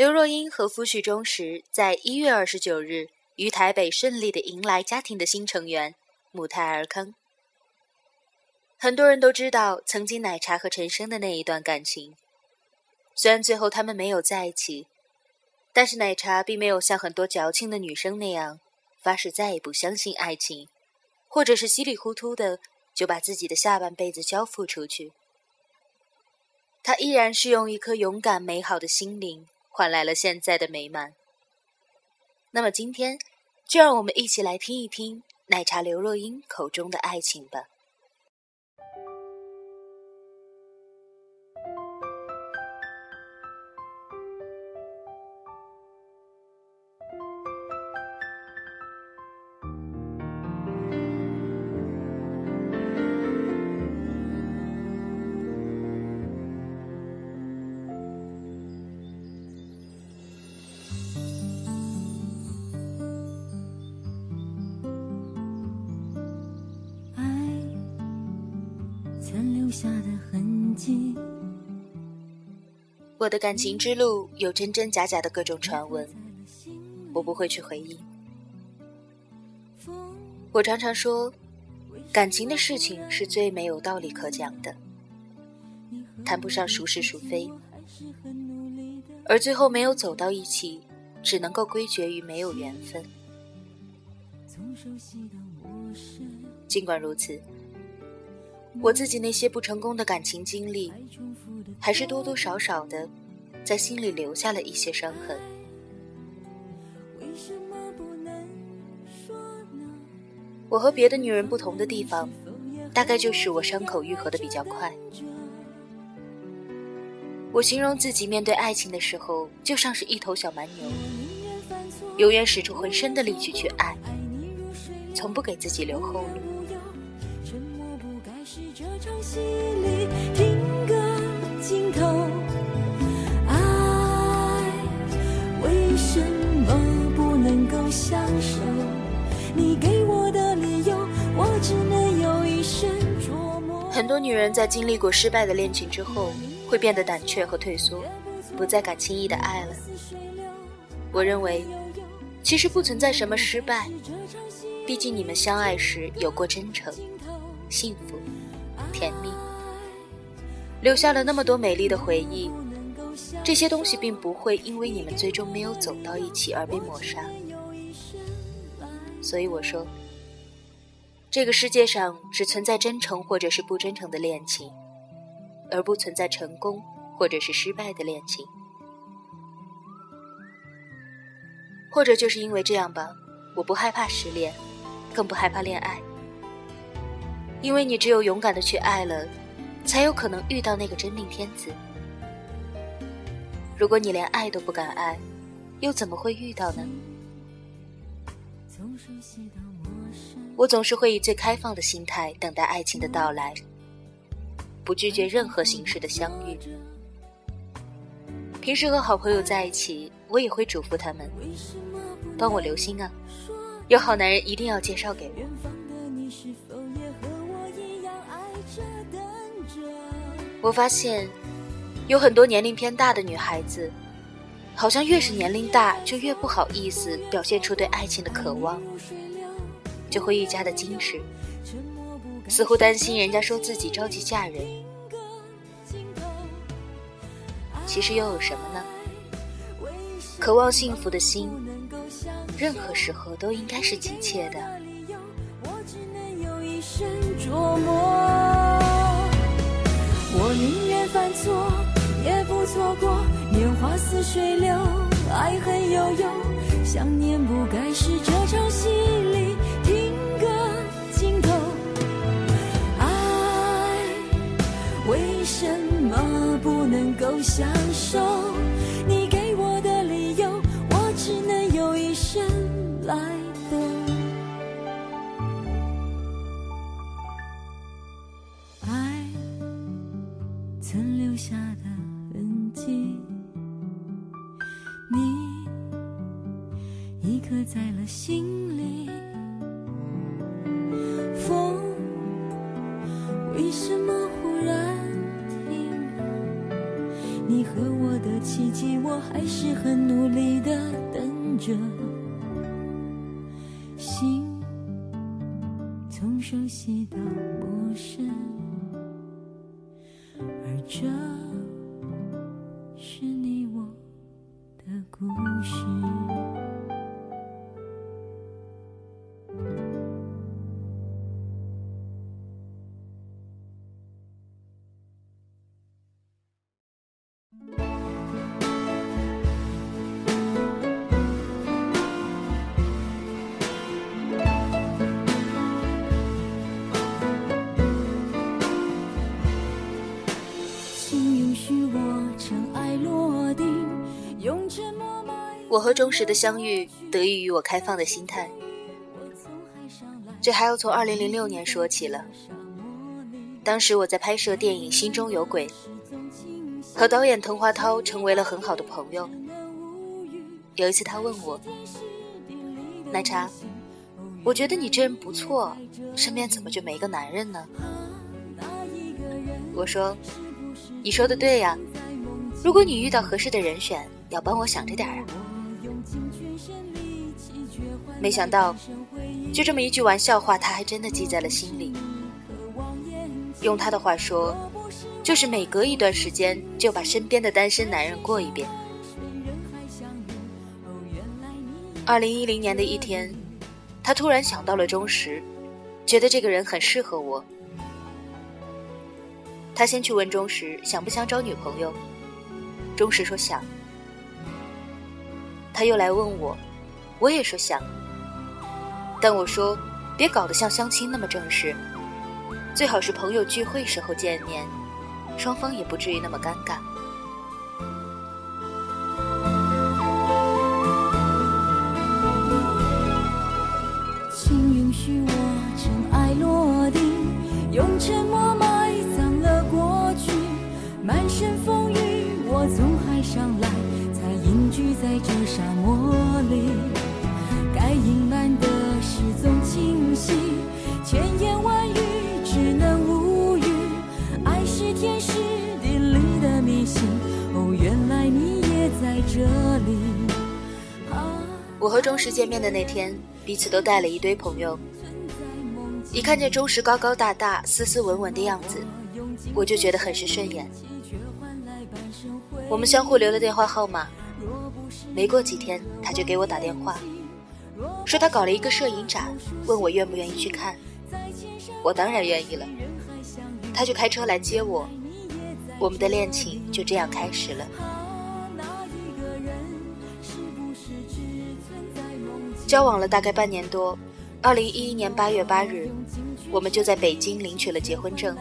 刘若英和夫婿钟石在一月二十九日于台北顺利的迎来家庭的新成员母胎儿康。很多人都知道曾经奶茶和陈升的那一段感情，虽然最后他们没有在一起，但是奶茶并没有像很多矫情的女生那样发誓再也不相信爱情，或者是稀里糊涂的就把自己的下半辈子交付出去。他依然是用一颗勇敢美好的心灵。换来了现在的美满。那么今天，就让我们一起来听一听奶茶刘若英口中的爱情吧。我的感情之路有真真假假的各种传闻，我不会去回应。我常常说，感情的事情是最没有道理可讲的，谈不上孰是孰非，而最后没有走到一起，只能够归结于没有缘分。尽管如此。我自己那些不成功的感情经历，还是多多少少的在心里留下了一些伤痕。我和别的女人不同的地方，大概就是我伤口愈合的比较快。我形容自己面对爱情的时候，就像是一头小蛮牛，永远使出浑身的力气去爱，从不给自己留后路。很多女人在经历过失败的恋情之后，会变得胆怯和退缩，不再敢轻易的爱了。我认为，其实不存在什么失败，毕竟你们相爱时有过真诚、幸福。甜蜜，留下了那么多美丽的回忆。这些东西并不会因为你们最终没有走到一起而被抹杀。所以我说，这个世界上只存在真诚或者是不真诚的恋情，而不存在成功或者是失败的恋情。或者就是因为这样吧，我不害怕失恋，更不害怕恋爱。因为你只有勇敢的去爱了，才有可能遇到那个真命天子。如果你连爱都不敢爱，又怎么会遇到呢？我总是会以最开放的心态等待爱情的到来，不拒绝任何形式的相遇。平时和好朋友在一起，我也会嘱咐他们，帮我留心啊，有好男人一定要介绍给我。我发现，有很多年龄偏大的女孩子，好像越是年龄大，就越不好意思表现出对爱情的渴望，就会愈加的矜持，似乎担心人家说自己着急嫁人。其实又有什么呢？渴望幸福的心，任何时候都应该是急切的。我我宁愿犯错，也不错过。年华似水流，爱恨悠悠，想念不该是这场戏里听个尽头。爱为什么不能够享受？你已刻在了心里。风为什么忽然停？了你和我的奇迹我还是很努力的等着。心从熟悉到陌生而这我和钟石的相遇得益于我开放的心态，这还要从2006年说起了。当时我在拍摄电影《心中有鬼》，和导演滕华涛成为了很好的朋友。有一次他问我：“奶茶，我觉得你这人不错，身边怎么就没个男人呢？”我说：“你说的对呀，如果你遇到合适的人选，要帮我想着点啊。”没想到，就这么一句玩笑话，他还真的记在了心里。用他的话说，就是每隔一段时间就把身边的单身男人过一遍。二零一零年的一天，他突然想到了钟石，觉得这个人很适合我。他先去问钟石想不想找女朋友，钟石说想。他又来问我，我也说想。但我说，别搞得像相亲那么正式，最好是朋友聚会时候见面，双方也不至于那么尴尬。请允许我尘埃落定，用沉默埋葬了过去。满身风雨，我从海上来，才隐居在这沙漠里。我和钟石见面的那天，彼此都带了一堆朋友。一看见钟石高高大大、斯斯文文的样子，我就觉得很是顺眼。我们相互留了电话号码，没过几天，他就给我打电话。说他搞了一个摄影展，问我愿不愿意去看。我当然愿意了，他就开车来接我，我们的恋情就这样开始了。交往了大概半年多，二零一一年八月八日，我们就在北京领取了结婚证。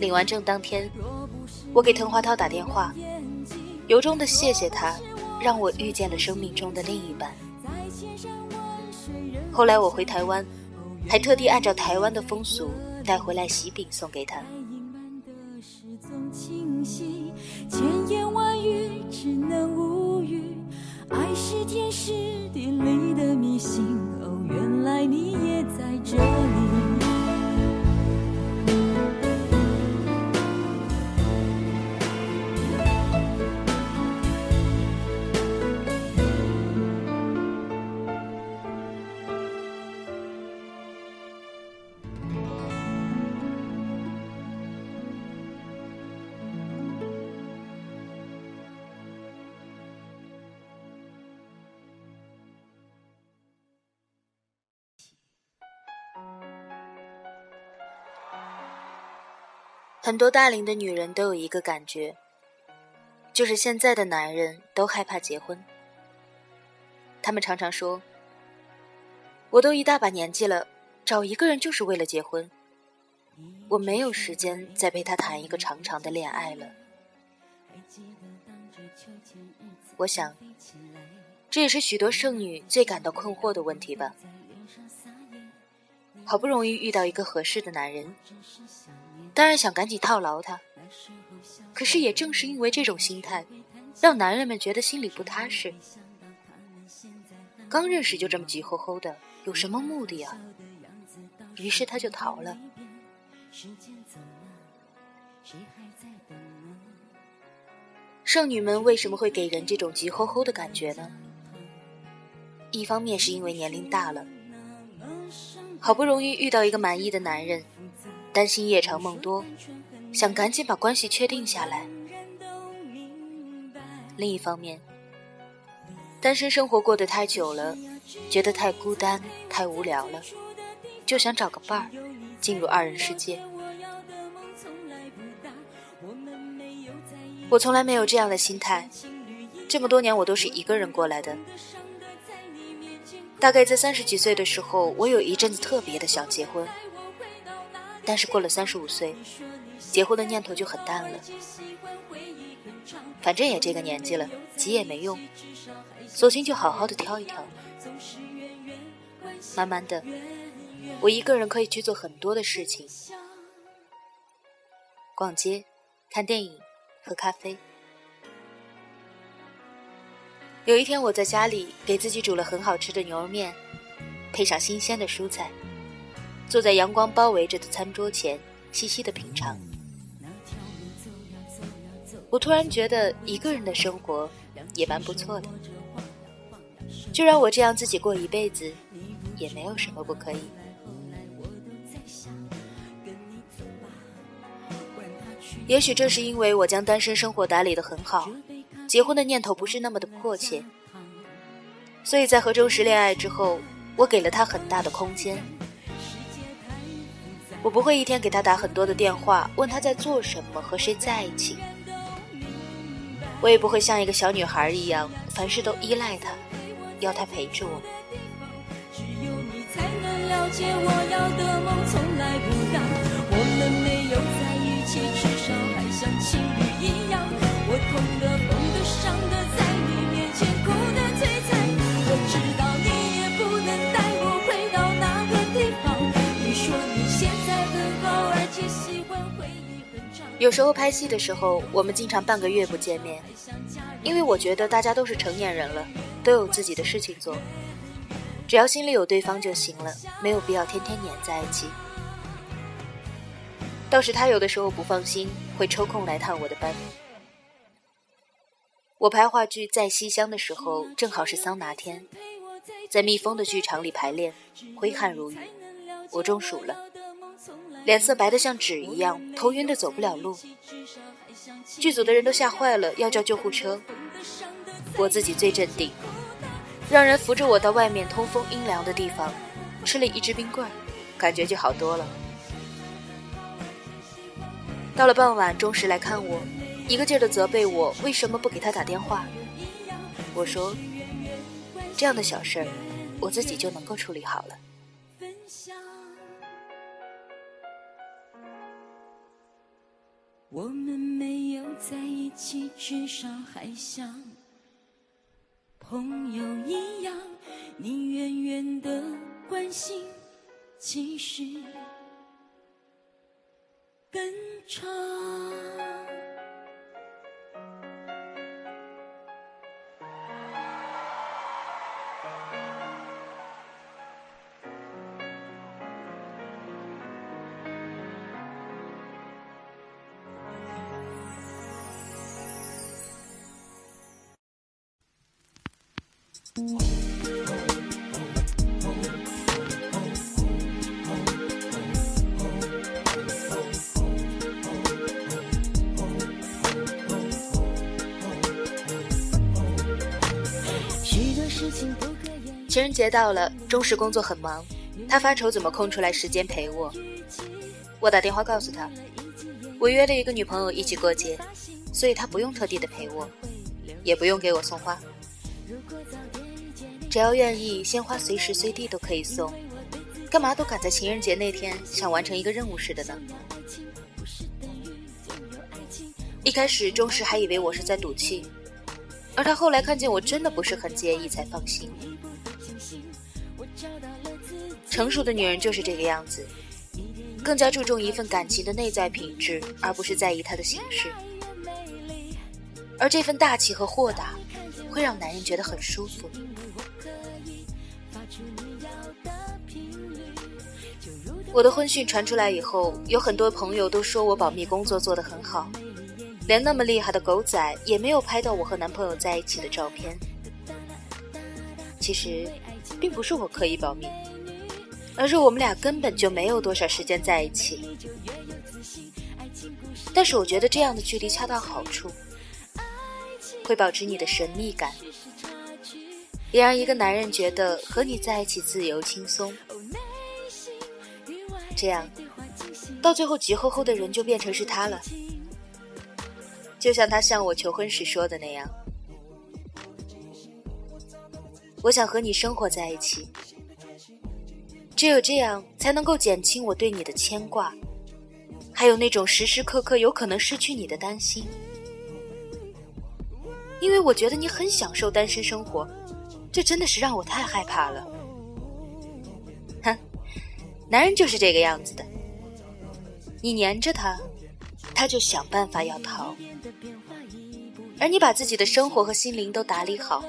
领完证当天，我给滕华涛打电话，由衷的谢谢他，让我遇见了生命中的另一半。后来我回台湾，还特地按照台湾的风俗带回来喜饼送给他。千言万语只能无，爱是天时地利的迷信。哦，原来你也在这里。很多大龄的女人都有一个感觉，就是现在的男人都害怕结婚。他们常常说：“我都一大把年纪了，找一个人就是为了结婚，我没有时间再陪他谈一个长长的恋爱了。”我想，这也是许多剩女最感到困惑的问题吧。好不容易遇到一个合适的男人。当然想赶紧套牢他，可是也正是因为这种心态，让男人们觉得心里不踏实。刚认识就这么急吼吼的，有什么目的啊？于是他就逃了。剩女们为什么会给人这种急吼吼的感觉呢？一方面是因为年龄大了，好不容易遇到一个满意的男人，担心夜长梦多，想赶紧把关系确定下来；另一方面，单身生活过得太久了，觉得太孤单、太无聊了，就想找个伴儿，进入二人世界。我从来没有这样的心态，这么多年我都是一个人过来的。大概在三十几岁的时候，我有一阵子特别的想结婚，但是过了三十五岁，结婚的念头就很淡了。反正也这个年纪了，急也没用，索性就好好的挑一挑。慢慢的，我一个人可以去做很多的事情，逛街、看电影。喝咖啡。有一天，我在家里给自己煮了很好吃的牛肉面，配上新鲜的蔬菜，坐在阳光包围着的餐桌前，细细的品尝。我突然觉得一个人的生活也蛮不错的，就让我这样自己过一辈子，也没有什么不可以。也许正是因为我将单身生活打理得很好，结婚的念头不是那么的迫切，所以在和周石恋爱之后，我给了他很大的空间。我不会一天给他打很多的电话，问他在做什么，和谁在一起。我也不会像一个小女孩一样，凡事都依赖他，要他陪着我。有有时候拍戏的时候，我们经常半个月不见面，因为我觉得大家都是成年人了，都有自己的事情做，只要心里有对方就行了，没有必要天天黏在一起。倒是他有的时候不放心，会抽空来探我的班。我拍话剧在西厢的时候，正好是桑拿天，在密封的剧场里排练，挥汗如雨，我中暑了。脸色白得像纸一样，头晕的走不了路。剧组的人都吓坏了，要叫救护车。我自己最镇定，让人扶着我到外面通风阴凉的地方，吃了一支冰棍，感觉就好多了。到了傍晚，钟石来看我，一个劲儿的责备我为什么不给他打电话。我说，这样的小事儿，我自己就能够处理好了。我们没有在一起，至少还像朋友一样。你远远的关心，其实更长。情人节到了，钟石工作很忙，他发愁怎么空出来时间陪我。我打电话告诉他，我约了一个女朋友一起过节，所以他不用特地的陪我，也不用给我送花。只要愿意，鲜花随时随地都可以送，干嘛都赶在情人节那天像完成一个任务似的呢？一开始钟石还以为我是在赌气，而他后来看见我真的不是很介意，才放心。成熟的女人就是这个样子，更加注重一份感情的内在品质，而不是在意它的形式。而这份大气和豁达，会让男人觉得很舒服。我的婚讯传出来以后，有很多朋友都说我保密工作做得很好，连那么厉害的狗仔也没有拍到我和男朋友在一起的照片。其实，并不是我刻意保密，而是我们俩根本就没有多少时间在一起。但是我觉得这样的距离恰到好处，会保持你的神秘感，也让一个男人觉得和你在一起自由轻松。这样，到最后急吼吼的人就变成是他了。就像他向我求婚时说的那样，我想和你生活在一起，只有这样才能够减轻我对你的牵挂，还有那种时时刻刻有可能失去你的担心。因为我觉得你很享受单身生活，这真的是让我太害怕了。男人就是这个样子的，你黏着他。他就想办法要逃，而你把自己的生活和心灵都打理好，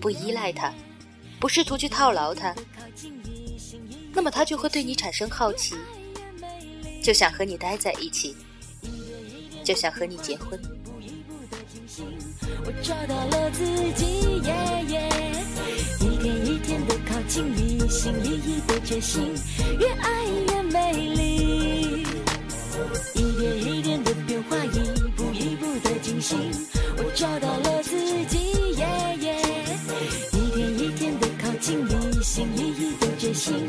不依赖他，不试图去套牢他，那么他就会对你产生好奇，就想和你待在一起，就想和你结婚。我找到了自己，天的靠近你，心一意的决心，越爱越美丽。一点一点的变化，一步一步的惊醒，我找到了自己。耶耶一天一天的靠近一，心一意的决心，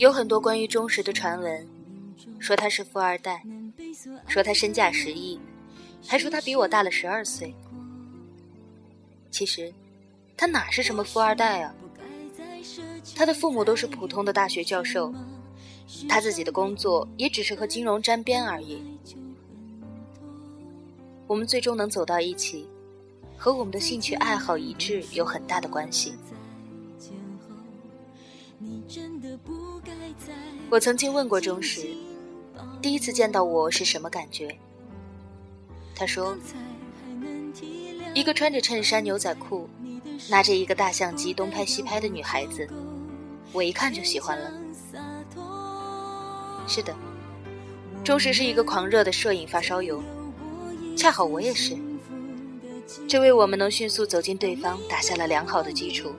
有很多关于钟石的传闻，说他是富二代，说他身价十亿，还说他比我大了十二岁。其实，他哪是什么富二代啊？他的父母都是普通的大学教授，他自己的工作也只是和金融沾边而已。我们最终能走到一起，和我们的兴趣爱好一致有很大的关系。我曾经问过钟石，第一次见到我是什么感觉？他说：“一个穿着衬衫牛仔裤，拿着一个大相机东拍西拍的女孩子，我一看就喜欢了。”是的，钟石是一个狂热的摄影发烧友，恰好我也是，这为我们能迅速走进对方打下了良好的基础。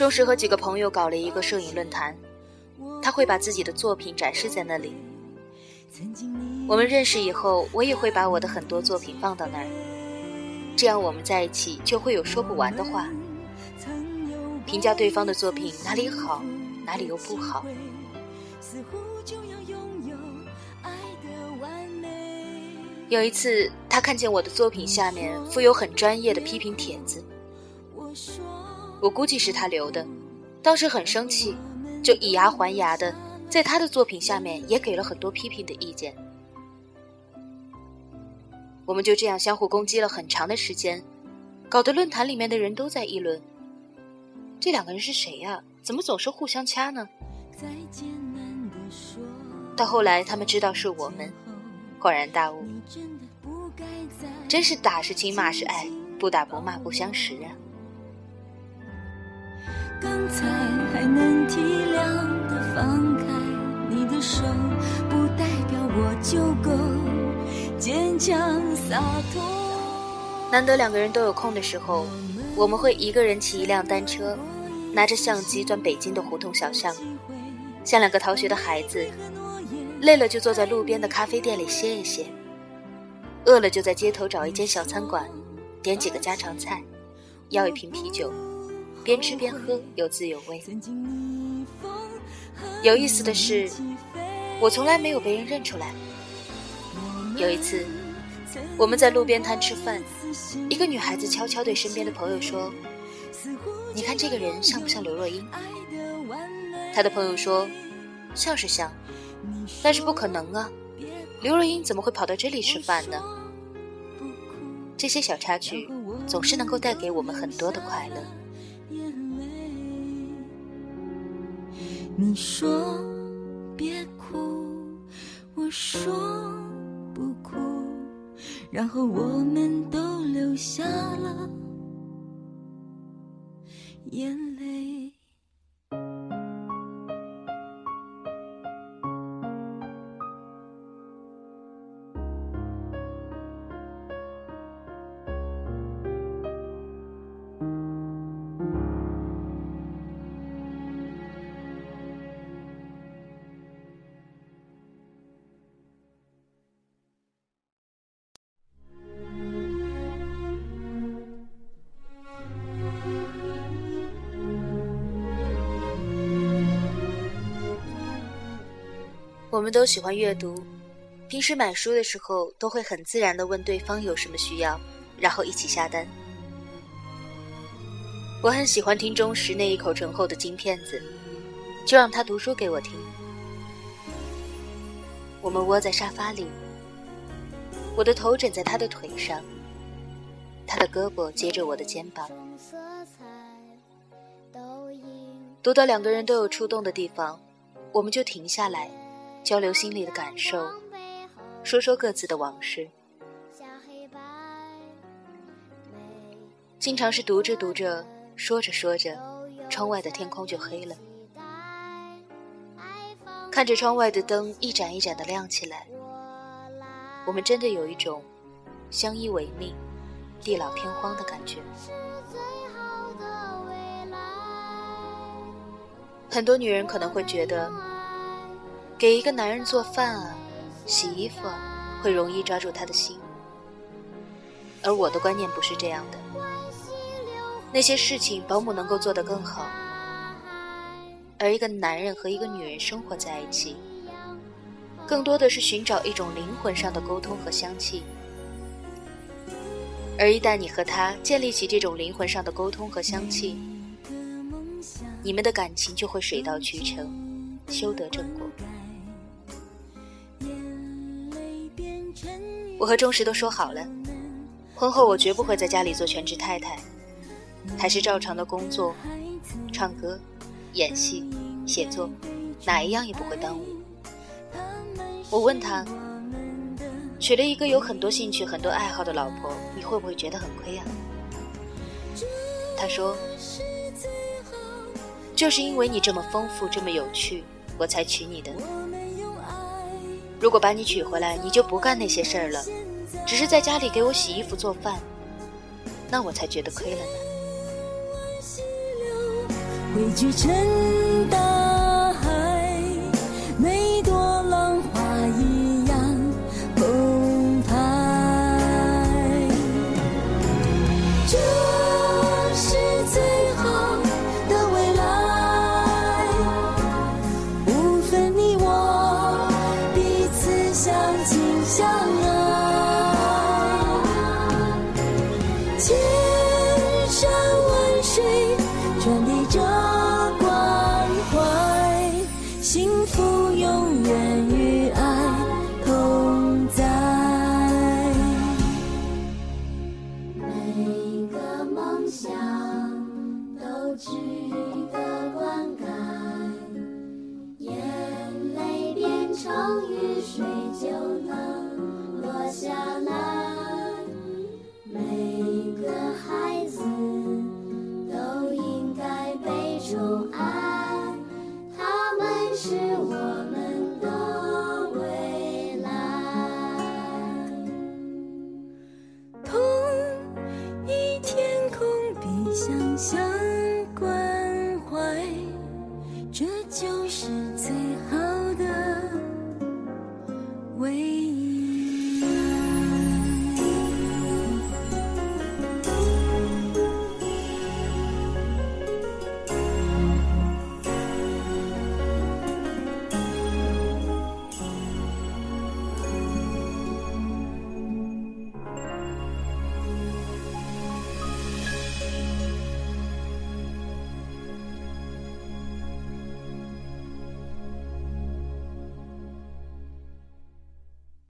钟石和几个朋友搞了一个摄影论坛，他会把自己的作品展示在那里。我们认识以后，我也会把我的很多作品放到那儿，这样我们在一起就会有说不完的话，评价对方的作品哪里好，哪里又不好。有一次，他看见我的作品下面附有很专业的批评帖子。我说我估计是他留的，当时很生气，就以牙还牙的在他的作品下面也给了很多批评的意见。我们就这样相互攻击了很长的时间，搞得论坛里面的人都在议论：这两个人是谁呀？怎么总是互相掐呢？到后来他们知道是我们，恍然大悟，真是打是亲，骂是爱，不打不骂不相识啊！刚才还能体谅的放开你的手，不代表我就够坚强洒脱。难得两个人都有空的时候，我们会一个人骑一辆单车，拿着相机钻北京的胡同小巷，像两个逃学的孩子，累了就坐在路边的咖啡店里歇一歇。饿了就在街头找一间小餐馆，点几个家常菜，要一瓶啤酒，边吃边喝，有滋有味。有意思的是，我从来没有被人认出来。有一次，我们在路边摊吃饭，一个女孩子悄悄对身边的朋友说：“你看这个人像不像刘若英？”她的朋友说：“像是像，但是不可能啊。”刘若英怎么会跑到这里吃饭呢？这些小插曲总是能够带给我们很多的快乐。你说别哭，我说不哭，然后我们都流下了眼泪。我们都喜欢阅读，平时买书的时候都会很自然的问对方有什么需要，然后一起下单。我很喜欢听钟石那一口醇厚的金片子，就让他读书给我听。我们窝在沙发里，我的头枕在他的腿上，他的胳膊接着我的肩膀。读到两个人都有触动的地方，我们就停下来。交流心里的感受，说说各自的往事。经常是读着读着，说着说着，窗外的天空就黑了。看着窗外的灯一盏一盏的亮起来，我们真的有一种相依为命、地老天荒的感觉。很多女人可能会觉得。给一个男人做饭啊，洗衣服，会容易抓住他的心。而我的观念不是这样的，那些事情保姆能够做得更好。而一个男人和一个女人生活在一起，更多的是寻找一种灵魂上的沟通和香气。而一旦你和他建立起这种灵魂上的沟通和香气，你们的感情就会水到渠成，修得正果。我和钟石都说好了，婚后我绝不会在家里做全职太太，还是照常的工作、唱歌、演戏、写作，哪一样也不会耽误。我问他，娶了一个有很多兴趣、很多爱好的老婆，你会不会觉得很亏啊？他说，就是因为你这么丰富、这么有趣，我才娶你的。如果把你娶回来，你就不干那些事儿了，只是在家里给我洗衣服做饭，那我才觉得亏了呢。